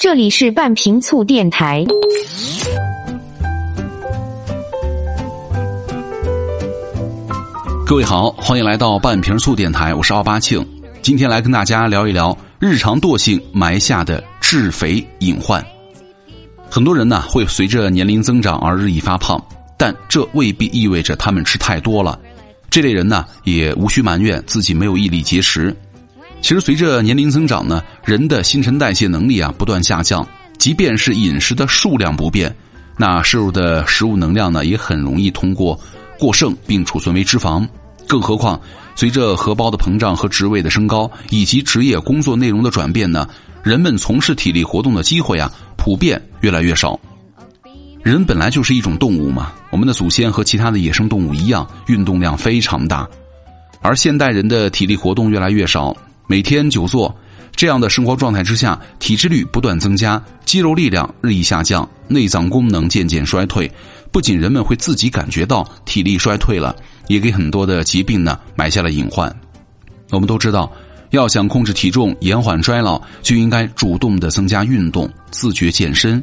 这里是半瓶醋电台。各位好，欢迎来到半瓶醋电台，我是奥巴庆。今天来跟大家聊一聊日常惰性埋下的致肥隐患。很多人呢会随着年龄增长而日益发胖，但这未必意味着他们吃太多了。这类人呢也无需埋怨自己没有毅力节食。其实随着年龄增长呢，人的新陈代谢能力啊不断下降，即便是饮食的数量不变，那摄入的食物能量呢也很容易通过过剩并储存为脂肪。更何况，随着荷包的膨胀和职位的升高，以及职业工作内容的转变呢，人们从事体力活动的机会啊，普遍越来越少。人本来就是一种动物嘛，我们的祖先和其他的野生动物一样，运动量非常大。而现代人的体力活动越来越少，每天久坐，这样的生活状态之下，体脂率不断增加，肌肉力量日益下降，内脏功能渐渐衰退。不仅人们会自己感觉到体力衰退了。也给很多的疾病呢埋下了隐患。我们都知道，要想控制体重、延缓衰老，就应该主动的增加运动、自觉健身。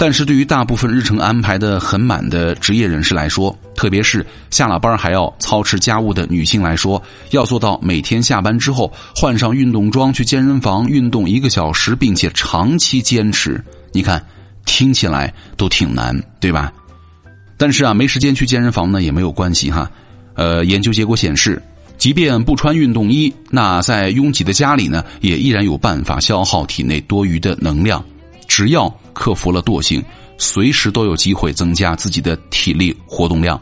但是对于大部分日程安排的很满的职业人士来说，特别是下了班还要操持家务的女性来说，要做到每天下班之后换上运动装去健身房运动一个小时，并且长期坚持，你看听起来都挺难，对吧？但是啊，没时间去健身房呢也没有关系哈。呃，研究结果显示，即便不穿运动衣，那在拥挤的家里呢，也依然有办法消耗体内多余的能量。只要克服了惰性，随时都有机会增加自己的体力活动量。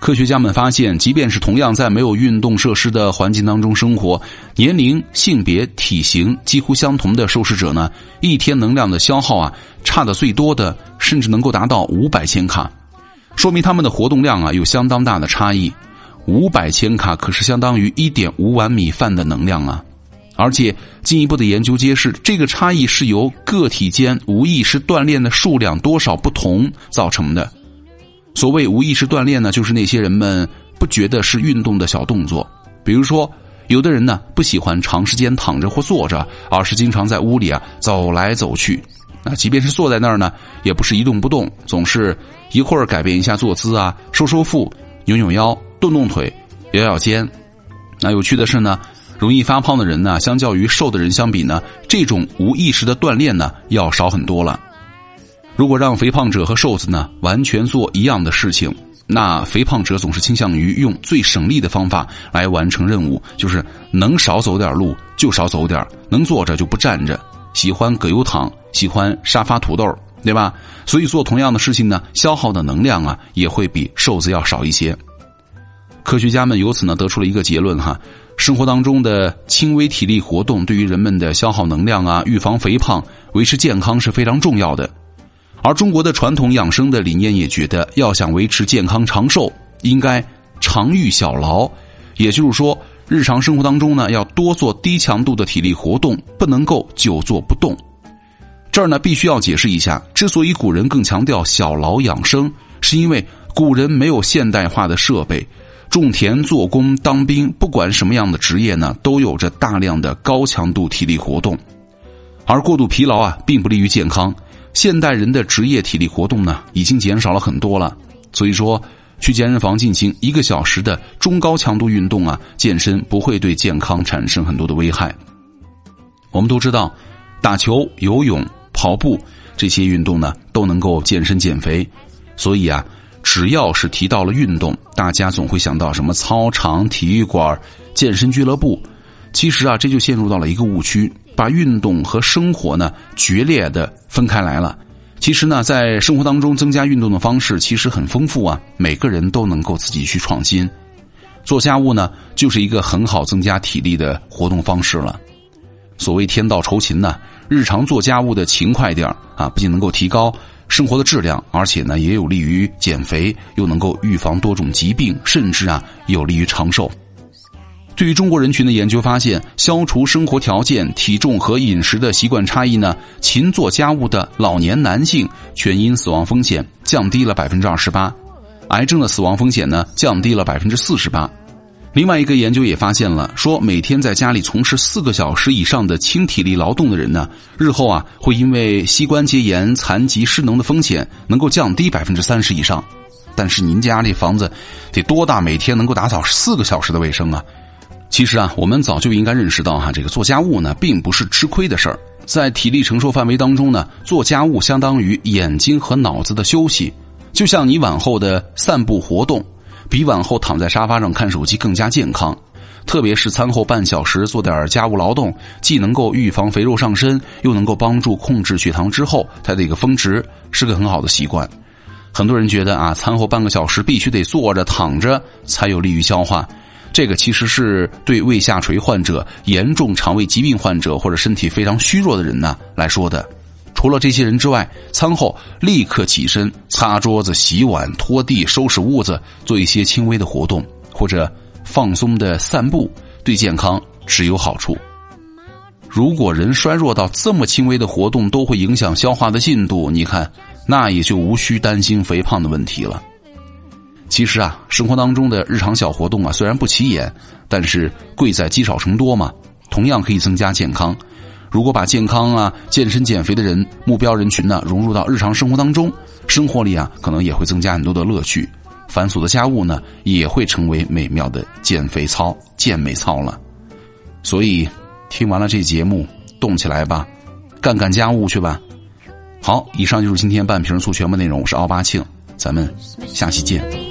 科学家们发现，即便是同样在没有运动设施的环境当中生活，年龄、性别、体型几乎相同的受试者呢，一天能量的消耗啊，差的最多的甚至能够达到五百千卡。说明他们的活动量啊有相当大的差异，五百千卡可是相当于一点五碗米饭的能量啊！而且进一步的研究揭示，这个差异是由个体间无意识锻炼的数量多少不同造成的。所谓无意识锻炼呢，就是那些人们不觉得是运动的小动作，比如说，有的人呢不喜欢长时间躺着或坐着，而是经常在屋里啊走来走去。那即便是坐在那儿呢，也不是一动不动，总是一会儿改变一下坐姿啊，收收腹，扭扭腰，动动腿，摇摇肩。那有趣的是呢，容易发胖的人呢，相较于瘦的人相比呢，这种无意识的锻炼呢，要少很多了。如果让肥胖者和瘦子呢完全做一样的事情，那肥胖者总是倾向于用最省力的方法来完成任务，就是能少走点路就少走点，能坐着就不站着。喜欢葛优躺，喜欢沙发土豆，对吧？所以做同样的事情呢，消耗的能量啊，也会比瘦子要少一些。科学家们由此呢得出了一个结论哈：生活当中的轻微体力活动对于人们的消耗能量啊、预防肥胖、维持健康是非常重要的。而中国的传统养生的理念也觉得，要想维持健康长寿，应该常欲小劳，也就是说。日常生活当中呢，要多做低强度的体力活动，不能够久坐不动。这儿呢，必须要解释一下，之所以古人更强调小劳养生，是因为古人没有现代化的设备，种田、做工、当兵，不管什么样的职业呢，都有着大量的高强度体力活动，而过度疲劳啊，并不利于健康。现代人的职业体力活动呢，已经减少了很多了，所以说。去健身房进行一个小时的中高强度运动啊，健身不会对健康产生很多的危害。我们都知道，打球、游泳、跑步这些运动呢，都能够健身减肥。所以啊，只要是提到了运动，大家总会想到什么操场、体育馆、健身俱乐部。其实啊，这就陷入到了一个误区，把运动和生活呢决裂的分开来了。其实呢，在生活当中增加运动的方式其实很丰富啊，每个人都能够自己去创新。做家务呢，就是一个很好增加体力的活动方式了。所谓天道酬勤呢，日常做家务的勤快点啊，不仅能够提高生活的质量，而且呢，也有利于减肥，又能够预防多种疾病，甚至啊，有利于长寿。对于中国人群的研究发现，消除生活条件、体重和饮食的习惯差异呢，勤做家务的老年男性全因死亡风险降低了百分之二十八，癌症的死亡风险呢降低了百分之四十八。另外一个研究也发现了，说每天在家里从事四个小时以上的轻体力劳动的人呢，日后啊会因为膝关节炎、残疾、失能的风险能够降低百分之三十以上。但是您家这房子得多大？每天能够打扫四个小时的卫生啊？其实啊，我们早就应该认识到哈，这个做家务呢并不是吃亏的事儿。在体力承受范围当中呢，做家务相当于眼睛和脑子的休息，就像你晚后的散步活动。比晚后躺在沙发上看手机更加健康，特别是餐后半小时做点家务劳动，既能够预防肥肉上身，又能够帮助控制血糖之后它的一个峰值，是个很好的习惯。很多人觉得啊，餐后半个小时必须得坐着躺着才有利于消化，这个其实是对胃下垂患者、严重肠胃疾病患者或者身体非常虚弱的人呢来说的。除了这些人之外，餐后立刻起身擦桌子、洗碗、拖地、收拾屋子，做一些轻微的活动或者放松的散步，对健康只有好处。如果人衰弱到这么轻微的活动都会影响消化的进度，你看，那也就无需担心肥胖的问题了。其实啊，生活当中的日常小活动啊，虽然不起眼，但是贵在积少成多嘛，同样可以增加健康。如果把健康啊、健身减肥的人目标人群呢融入到日常生活当中，生活里啊可能也会增加很多的乐趣，繁琐的家务呢也会成为美妙的减肥操、健美操了。所以，听完了这节目，动起来吧，干干家务去吧。好，以上就是今天半瓶醋全部内容，我是奥巴庆，咱们下期见。